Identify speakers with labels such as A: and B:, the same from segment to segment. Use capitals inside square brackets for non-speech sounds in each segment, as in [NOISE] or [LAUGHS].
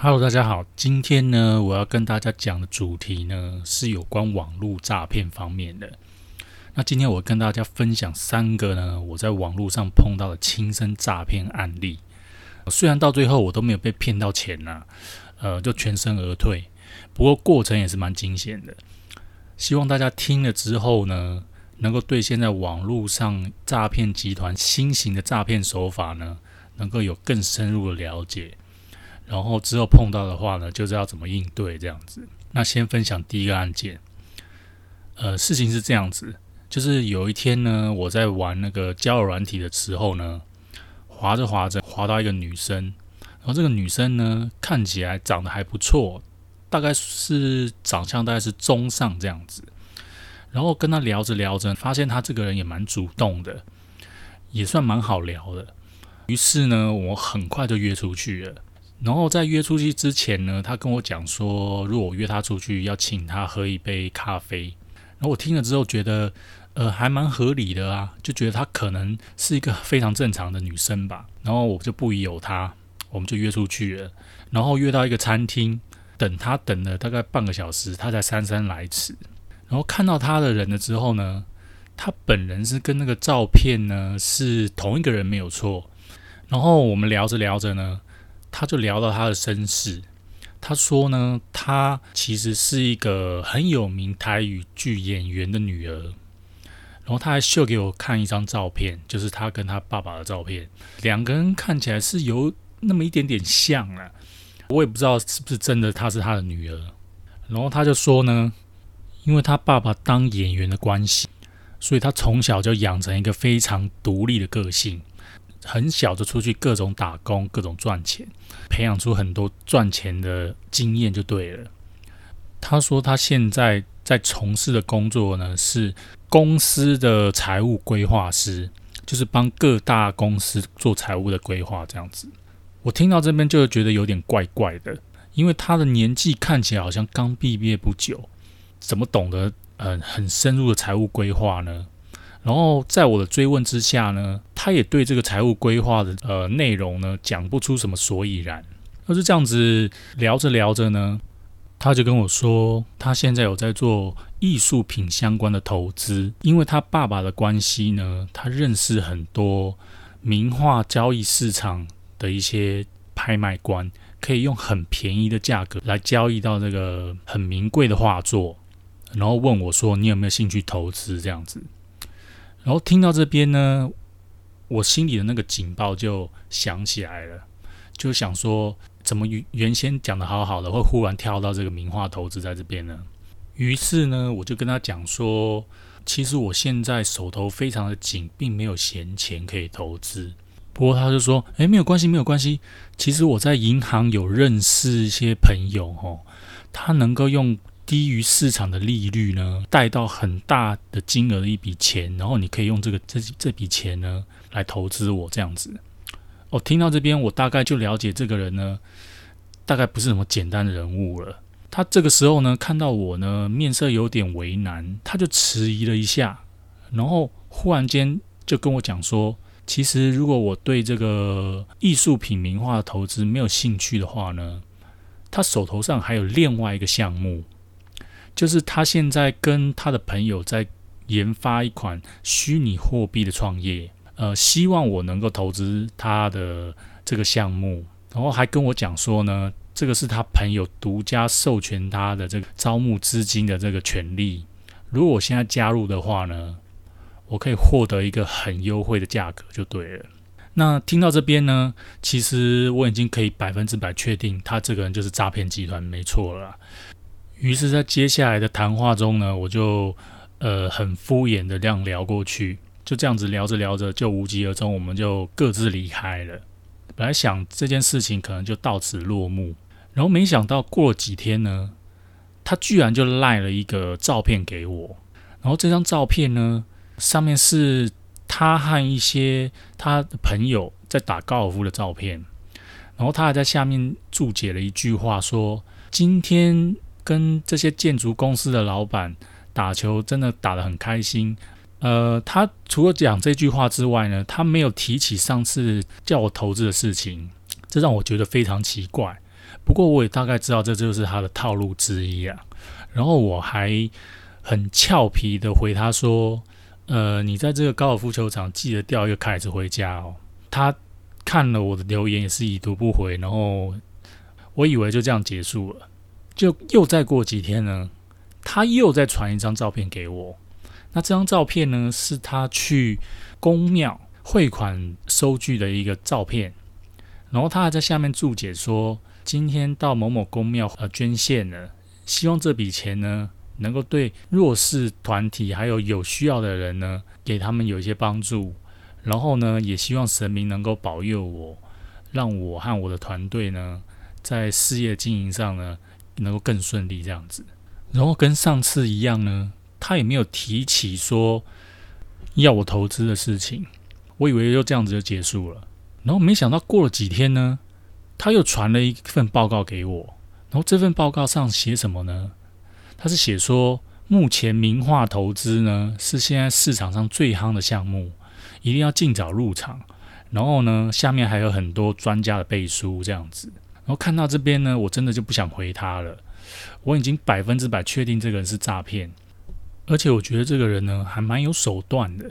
A: Hello，大家好，今天呢，我要跟大家讲的主题呢是有关网络诈骗方面的。那今天我跟大家分享三个呢我在网络上碰到的亲身诈骗案例。虽然到最后我都没有被骗到钱呐，呃，就全身而退。不过过程也是蛮惊险的。希望大家听了之后呢，能够对现在网络上诈骗集团新型的诈骗手法呢，能够有更深入的了解。然后之后碰到的话呢，就是要怎么应对这样子。那先分享第一个案件。呃，事情是这样子，就是有一天呢，我在玩那个交友软体的时候呢，滑着滑着滑到一个女生，然后这个女生呢看起来长得还不错，大概是长相大概是中上这样子。然后跟她聊着聊着，发现她这个人也蛮主动的，也算蛮好聊的。于是呢，我很快就约出去了。然后在约出去之前呢，他跟我讲说，如果我约他出去，要请他喝一杯咖啡。然后我听了之后觉得，呃，还蛮合理的啊，就觉得她可能是一个非常正常的女生吧。然后我就不疑有他，我们就约出去了。然后约到一个餐厅，等他等了大概半个小时，他才姗姗来迟。然后看到他的人了之后呢，他本人是跟那个照片呢是同一个人没有错。然后我们聊着聊着呢。他就聊到他的身世，他说呢，他其实是一个很有名台语剧演员的女儿，然后他还秀给我看一张照片，就是他跟他爸爸的照片，两个人看起来是有那么一点点像了，我也不知道是不是真的她是他的女儿，然后他就说呢，因为他爸爸当演员的关系，所以他从小就养成一个非常独立的个性。很小就出去各种打工，各种赚钱，培养出很多赚钱的经验就对了。他说他现在在从事的工作呢是公司的财务规划师，就是帮各大公司做财务的规划这样子。我听到这边就觉得有点怪怪的，因为他的年纪看起来好像刚毕业不久，怎么懂得嗯很深入的财务规划呢？然后在我的追问之下呢，他也对这个财务规划的呃内容呢讲不出什么所以然。而是这样子聊着聊着呢，他就跟我说，他现在有在做艺术品相关的投资，因为他爸爸的关系呢，他认识很多名画交易市场的一些拍卖官，可以用很便宜的价格来交易到这个很名贵的画作，然后问我说，你有没有兴趣投资这样子？然后听到这边呢，我心里的那个警报就响起来了，就想说，怎么原原先讲的好好的，会忽然跳到这个名画投资在这边呢？于是呢，我就跟他讲说，其实我现在手头非常的紧，并没有闲钱可以投资。不过他就说，诶，没有关系，没有关系。其实我在银行有认识一些朋友，哦，他能够用。低于市场的利率呢，贷到很大的金额的一笔钱，然后你可以用这个这这笔钱呢来投资我这样子。哦，听到这边我大概就了解这个人呢，大概不是什么简单的人物了。他这个时候呢看到我呢面色有点为难，他就迟疑了一下，然后忽然间就跟我讲说，其实如果我对这个艺术品名画的投资没有兴趣的话呢，他手头上还有另外一个项目。就是他现在跟他的朋友在研发一款虚拟货币的创业，呃，希望我能够投资他的这个项目，然后还跟我讲说呢，这个是他朋友独家授权他的这个招募资金的这个权利。如果我现在加入的话呢，我可以获得一个很优惠的价格，就对了。那听到这边呢，其实我已经可以百分之百确定，他这个人就是诈骗集团，没错了。于是，在接下来的谈话中呢，我就呃很敷衍的这样聊过去，就这样子聊着聊着就无疾而终，我们就各自离开了。本来想这件事情可能就到此落幕，然后没想到过了几天呢，他居然就赖了一个照片给我，然后这张照片呢上面是他和一些他的朋友在打高尔夫的照片，然后他还在下面注解了一句话说：“今天。”跟这些建筑公司的老板打球，真的打得很开心。呃，他除了讲这句话之外呢，他没有提起上次叫我投资的事情，这让我觉得非常奇怪。不过我也大概知道这就是他的套路之一啊。然后我还很俏皮的回他说：“呃，你在这个高尔夫球场记得钓一个凯子回家哦。”他看了我的留言也是已读不回，然后我以为就这样结束了。就又再过几天呢，他又再传一张照片给我。那这张照片呢，是他去公庙汇款收据的一个照片。然后他还在下面注解说：“今天到某某公庙呃捐献了，希望这笔钱呢能够对弱势团体还有有需要的人呢，给他们有一些帮助。然后呢，也希望神明能够保佑我，让我和我的团队呢，在事业经营上呢能够更顺利这样子。然后跟上次一样呢，他也没有提起说要我投资的事情。我以为就这样子就结束了。”然后没想到过了几天呢，他又传了一份报告给我。然后这份报告上写什么呢？他是写说，目前名画投资呢是现在市场上最夯的项目，一定要尽早入场。然后呢，下面还有很多专家的背书这样子。然后看到这边呢，我真的就不想回他了。我已经百分之百确定这个人是诈骗，而且我觉得这个人呢还蛮有手段的。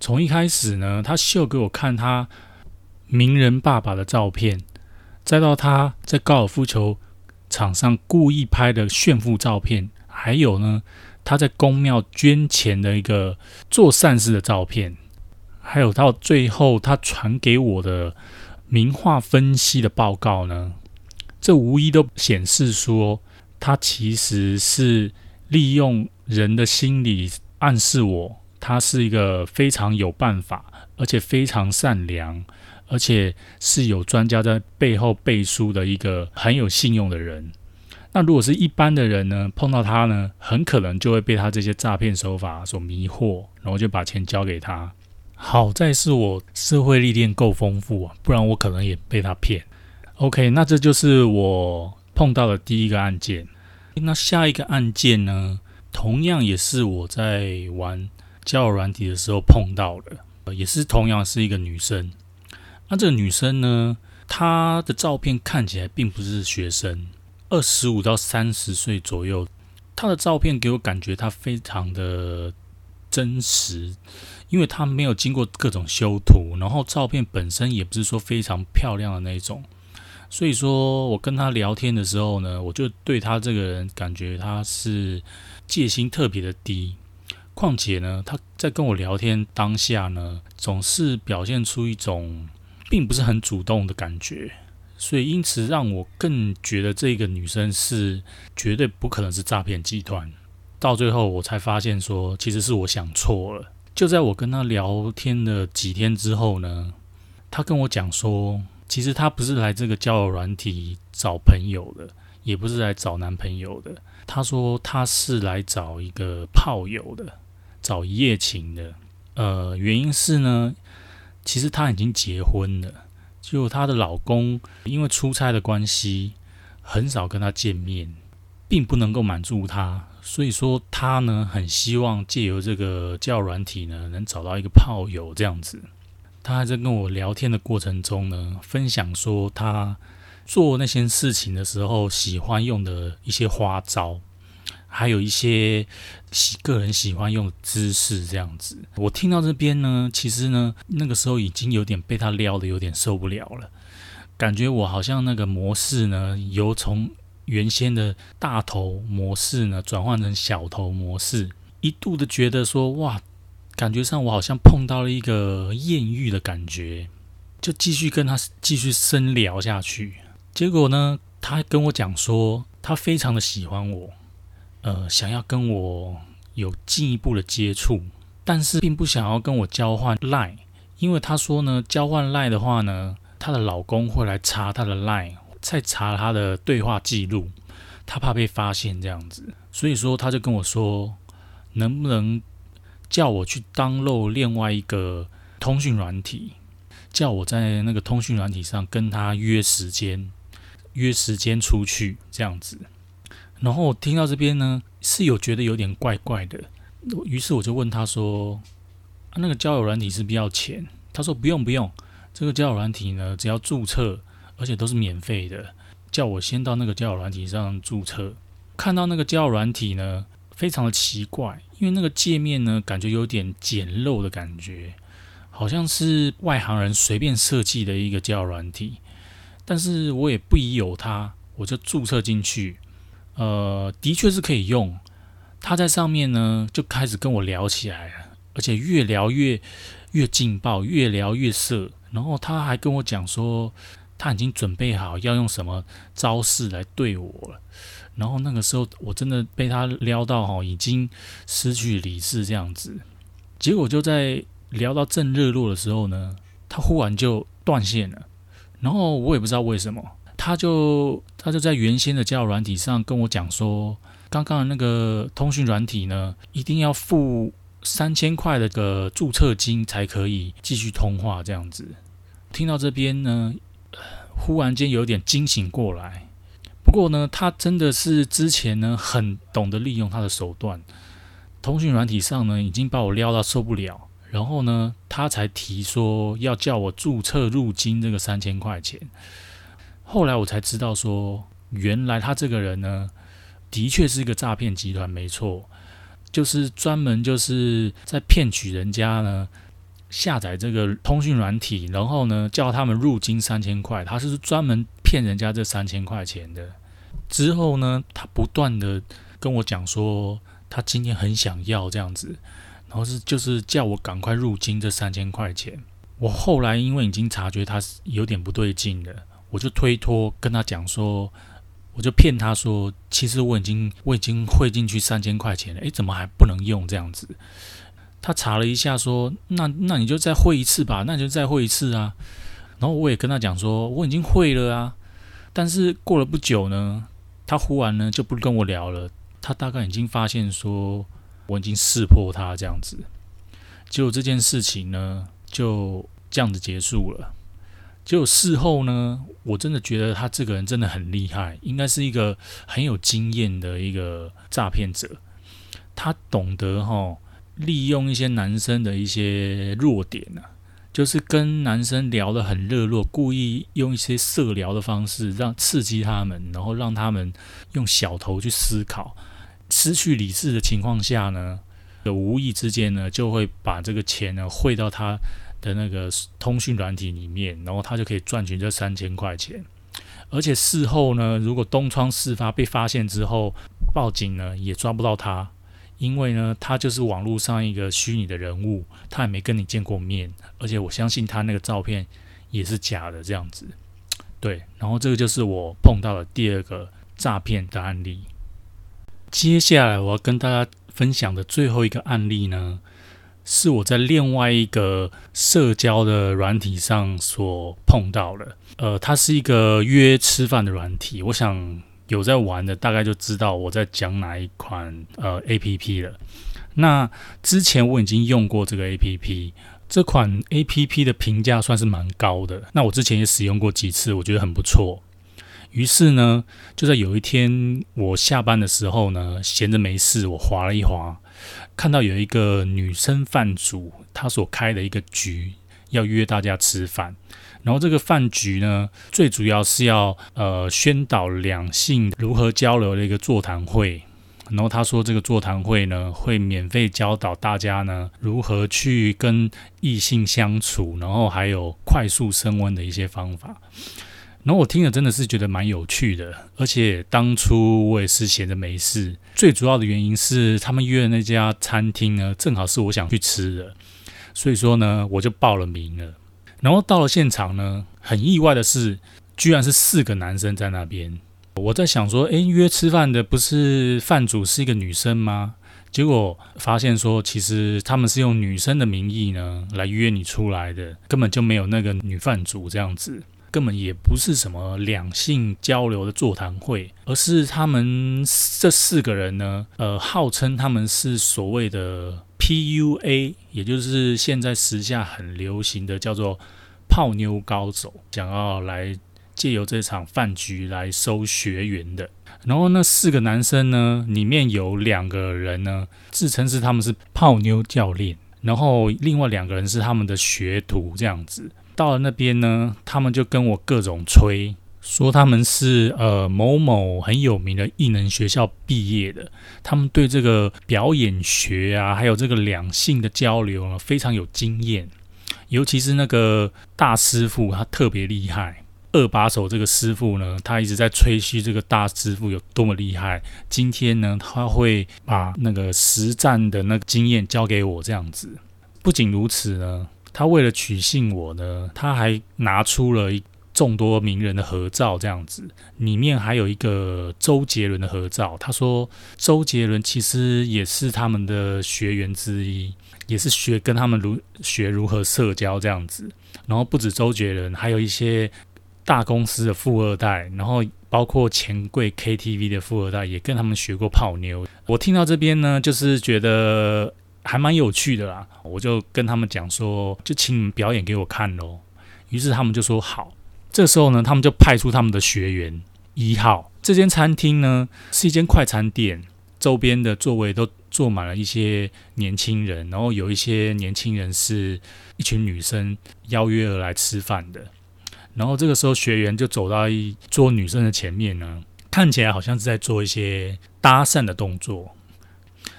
A: 从一开始呢，他秀给我看他。名人爸爸的照片，再到他在高尔夫球场上故意拍的炫富照片，还有呢，他在公庙捐钱的一个做善事的照片，还有到最后他传给我的名画分析的报告呢，这无疑都显示说，他其实是利用人的心理暗示我，他是一个非常有办法，而且非常善良。而且是有专家在背后背书的一个很有信用的人。那如果是一般的人呢，碰到他呢，很可能就会被他这些诈骗手法所迷惑，然后就把钱交给他。好在是我社会历练够丰富啊，不然我可能也被他骗。OK，那这就是我碰到的第一个案件。那下一个案件呢，同样也是我在玩交友软体的时候碰到的，也是同样是一个女生。那这个女生呢？她的照片看起来并不是学生，二十五到三十岁左右。她的照片给我感觉她非常的真实，因为她没有经过各种修图，然后照片本身也不是说非常漂亮的那种。所以说我跟她聊天的时候呢，我就对她这个人感觉她是戒心特别的低。况且呢，她在跟我聊天当下呢，总是表现出一种。并不是很主动的感觉，所以因此让我更觉得这个女生是绝对不可能是诈骗集团。到最后我才发现说，其实是我想错了。就在我跟她聊天的几天之后呢，她跟我讲说，其实她不是来这个交友软体找朋友的，也不是来找男朋友的。她说她是来找一个炮友的，找一夜情的。呃，原因是呢。其实她已经结婚了，就她的老公因为出差的关系，很少跟她见面，并不能够满足她，所以说她呢很希望借由这个教软体呢，能找到一个炮友这样子。他还在跟我聊天的过程中呢，分享说他做那些事情的时候喜欢用的一些花招。还有一些喜个人喜欢用姿势这样子，我听到这边呢，其实呢，那个时候已经有点被他撩的有点受不了了，感觉我好像那个模式呢，由从原先的大头模式呢，转换成小头模式，一度的觉得说哇，感觉上我好像碰到了一个艳遇的感觉，就继续跟他继续深聊下去。结果呢，他跟我讲说，他非常的喜欢我。呃，想要跟我有进一步的接触，但是并不想要跟我交换赖，因为他说呢，交换赖的话呢，她的老公会来查她的赖，再查她的对话记录，她怕被发现这样子，所以说他就跟我说，能不能叫我去当漏另外一个通讯软体，叫我在那个通讯软体上跟他约时间，约时间出去这样子。然后我听到这边呢，是有觉得有点怪怪的，于是我就问他说：“那个交友软体是不是要钱？”他说：“不用不用，这个交友软体呢，只要注册，而且都是免费的，叫我先到那个交友软体上注册。看到那个交友软体呢，非常的奇怪，因为那个界面呢，感觉有点简陋的感觉，好像是外行人随便设计的一个交友软体。但是我也不疑有他，我就注册进去。呃，的确是可以用。他在上面呢，就开始跟我聊起来了，而且越聊越越劲爆，越聊越色。然后他还跟我讲说，他已经准备好要用什么招式来对我了。然后那个时候，我真的被他撩到哈，已经失去理智这样子。结果就在聊到正热络的时候呢，他忽然就断线了。然后我也不知道为什么。他就他就在原先的交友软体上跟我讲说，刚刚的那个通讯软体呢，一定要付三千块的个注册金才可以继续通话这样子。听到这边呢，忽然间有点惊醒过来。不过呢，他真的是之前呢很懂得利用他的手段，通讯软体上呢已经把我撩到受不了，然后呢他才提说要叫我注册入金这个三千块钱。后来我才知道，说原来他这个人呢，的确是一个诈骗集团，没错，就是专门就是在骗取人家呢下载这个通讯软体，然后呢叫他们入金三千块，他是专门骗人家这三千块钱的。之后呢，他不断的跟我讲说，他今天很想要这样子，然后是就是叫我赶快入金这三千块钱。我后来因为已经察觉他是有点不对劲的。我就推脱跟他讲说，我就骗他说，其实我已经我已经汇进去三千块钱了，诶，怎么还不能用这样子？他查了一下说，那那你就再汇一次吧，那你就再汇一次啊。然后我也跟他讲说，我已经汇了啊，但是过了不久呢，他忽然呢就不跟我聊了，他大概已经发现说我已经识破他这样子，结果这件事情呢就这样子结束了。结果事后呢，我真的觉得他这个人真的很厉害，应该是一个很有经验的一个诈骗者。他懂得哈利用一些男生的一些弱点呢，就是跟男生聊得很热络，故意用一些色聊的方式让刺激他们，然后让他们用小头去思考，失去理智的情况下呢，无意之间呢就会把这个钱呢汇到他。的那个通讯软体里面，然后他就可以赚取这三千块钱。而且事后呢，如果东窗事发被发现之后，报警呢也抓不到他，因为呢他就是网络上一个虚拟的人物，他也没跟你见过面，而且我相信他那个照片也是假的这样子。对，然后这个就是我碰到的第二个诈骗的案例。接下来我要跟大家分享的最后一个案例呢。是我在另外一个社交的软体上所碰到的，呃，它是一个约吃饭的软体。我想有在玩的大概就知道我在讲哪一款呃 A P P 了。那之前我已经用过这个 A P P，这款 A P P 的评价算是蛮高的。那我之前也使用过几次，我觉得很不错。于是呢，就在有一天我下班的时候呢，闲着没事，我划了一划。看到有一个女生饭主，她所开的一个局，要约大家吃饭。然后这个饭局呢，最主要是要呃宣导两性如何交流的一个座谈会。然后他说，这个座谈会呢，会免费教导大家呢如何去跟异性相处，然后还有快速升温的一些方法。然后我听了真的是觉得蛮有趣的，而且当初我也是闲着没事。最主要的原因是他们约的那家餐厅呢，正好是我想去吃的，所以说呢，我就报了名了。然后到了现场呢，很意外的是，居然是四个男生在那边。我在想说，诶，约吃饭的不是饭主是一个女生吗？结果发现说，其实他们是用女生的名义呢来约你出来的，根本就没有那个女饭主这样子。根本也不是什么两性交流的座谈会，而是他们这四个人呢，呃，号称他们是所谓的 PUA，也就是现在时下很流行的叫做泡妞高手，想要来借由这场饭局来收学员的。然后那四个男生呢，里面有两个人呢，自称是他们是泡妞教练，然后另外两个人是他们的学徒，这样子。到了那边呢，他们就跟我各种吹，说他们是呃某某很有名的艺能学校毕业的，他们对这个表演学啊，还有这个两性的交流呢，非常有经验。尤其是那个大师傅，他特别厉害。二把手这个师傅呢，他一直在吹嘘这个大师傅有多么厉害。今天呢，他会把那个实战的那个经验交给我，这样子。不仅如此呢，他为了取信我呢，他还拿出了一。众多名人的合照，这样子，里面还有一个周杰伦的合照。他说，周杰伦其实也是他们的学员之一，也是学跟他们如学如何社交这样子。然后不止周杰伦，还有一些大公司的富二代，然后包括钱柜 KTV 的富二代，也跟他们学过泡妞。我听到这边呢，就是觉得还蛮有趣的啦。我就跟他们讲说，就请你们表演给我看喽。于是他们就说好。这时候呢，他们就派出他们的学员一号。这间餐厅呢是一间快餐店，周边的座位都坐满了一些年轻人，然后有一些年轻人是一群女生邀约而来吃饭的。然后这个时候，学员就走到一桌女生的前面呢，看起来好像是在做一些搭讪的动作。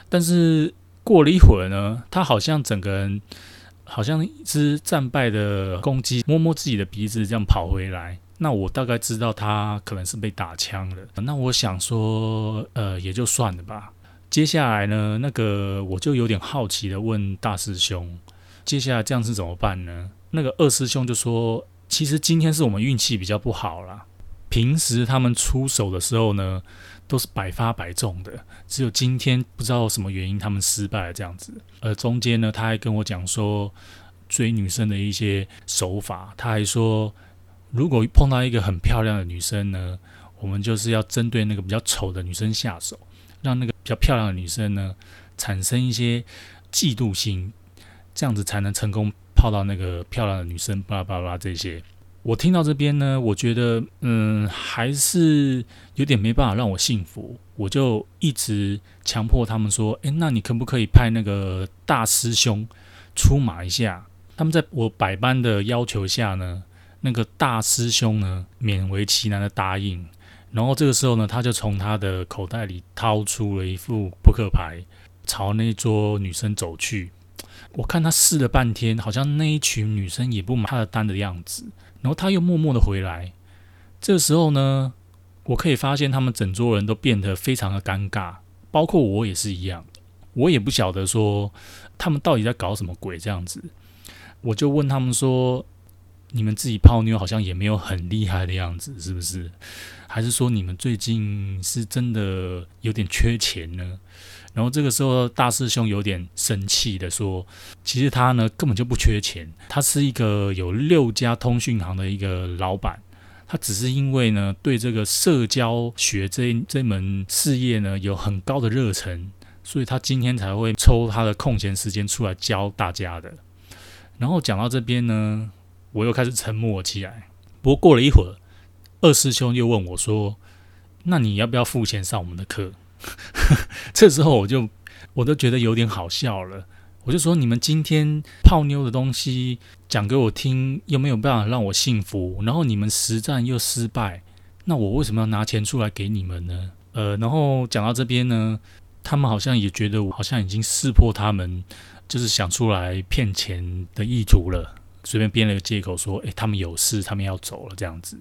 A: 但是过了一会儿呢，他好像整个人。好像一只战败的公鸡摸摸自己的鼻子，这样跑回来。那我大概知道他可能是被打枪了。那我想说，呃，也就算了吧。接下来呢，那个我就有点好奇的问大师兄，接下来这样是怎么办呢？那个二师兄就说，其实今天是我们运气比较不好啦。平时他们出手的时候呢。都是百发百中的，只有今天不知道什么原因他们失败了这样子。而中间呢，他还跟我讲说追女生的一些手法。他还说，如果碰到一个很漂亮的女生呢，我们就是要针对那个比较丑的女生下手，让那个比较漂亮的女生呢产生一些嫉妒心，这样子才能成功泡到那个漂亮的女生。巴拉巴拉这些。我听到这边呢，我觉得嗯，还是有点没办法让我信服。我就一直强迫他们说：“诶，那你可不可以派那个大师兄出马一下？”他们在我百般的要求下呢，那个大师兄呢勉为其难的答应。然后这个时候呢，他就从他的口袋里掏出了一副扑克牌，朝那桌女生走去。我看他试了半天，好像那一群女生也不买他的单的样子。然后他又默默的回来，这时候呢，我可以发现他们整桌人都变得非常的尴尬，包括我也是一样，我也不晓得说他们到底在搞什么鬼这样子，我就问他们说：“你们自己泡妞好像也没有很厉害的样子，是不是？还是说你们最近是真的有点缺钱呢？”然后这个时候，大师兄有点生气的说：“其实他呢根本就不缺钱，他是一个有六家通讯行的一个老板，他只是因为呢对这个社交学这这门事业呢有很高的热忱，所以他今天才会抽他的空闲时间出来教大家的。”然后讲到这边呢，我又开始沉默起来。不过过了一会儿，二师兄又问我说：“那你要不要付钱上我们的课？” [LAUGHS] 这时候我就我都觉得有点好笑了，我就说你们今天泡妞的东西讲给我听，又没有办法让我幸福，然后你们实战又失败，那我为什么要拿钱出来给你们呢？呃，然后讲到这边呢，他们好像也觉得我好像已经识破他们就是想出来骗钱的意图了，随便编了个借口说，诶，他们有事，他们要走了这样子。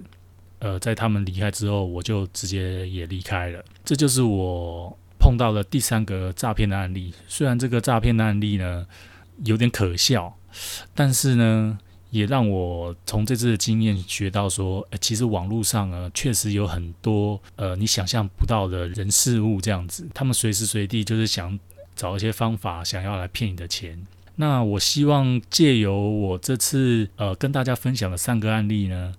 A: 呃，在他们离开之后，我就直接也离开了。这就是我碰到的第三个诈骗的案例。虽然这个诈骗的案例呢有点可笑，但是呢，也让我从这次的经验学到说，其实网络上呢确实有很多呃你想象不到的人事物这样子，他们随时随地就是想找一些方法，想要来骗你的钱。那我希望借由我这次呃跟大家分享的三个案例呢。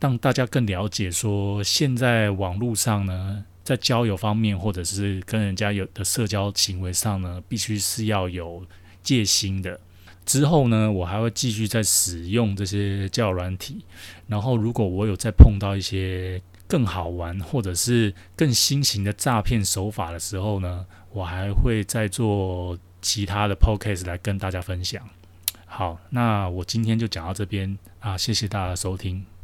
A: 让大家更了解，说现在网络上呢，在交友方面，或者是跟人家有的社交行为上呢，必须是要有戒心的。之后呢，我还会继续在使用这些交友软体。然后，如果我有再碰到一些更好玩或者是更新型的诈骗手法的时候呢，我还会再做其他的 podcast 来跟大家分享。好，那我今天就讲到这边啊，谢谢大家收听。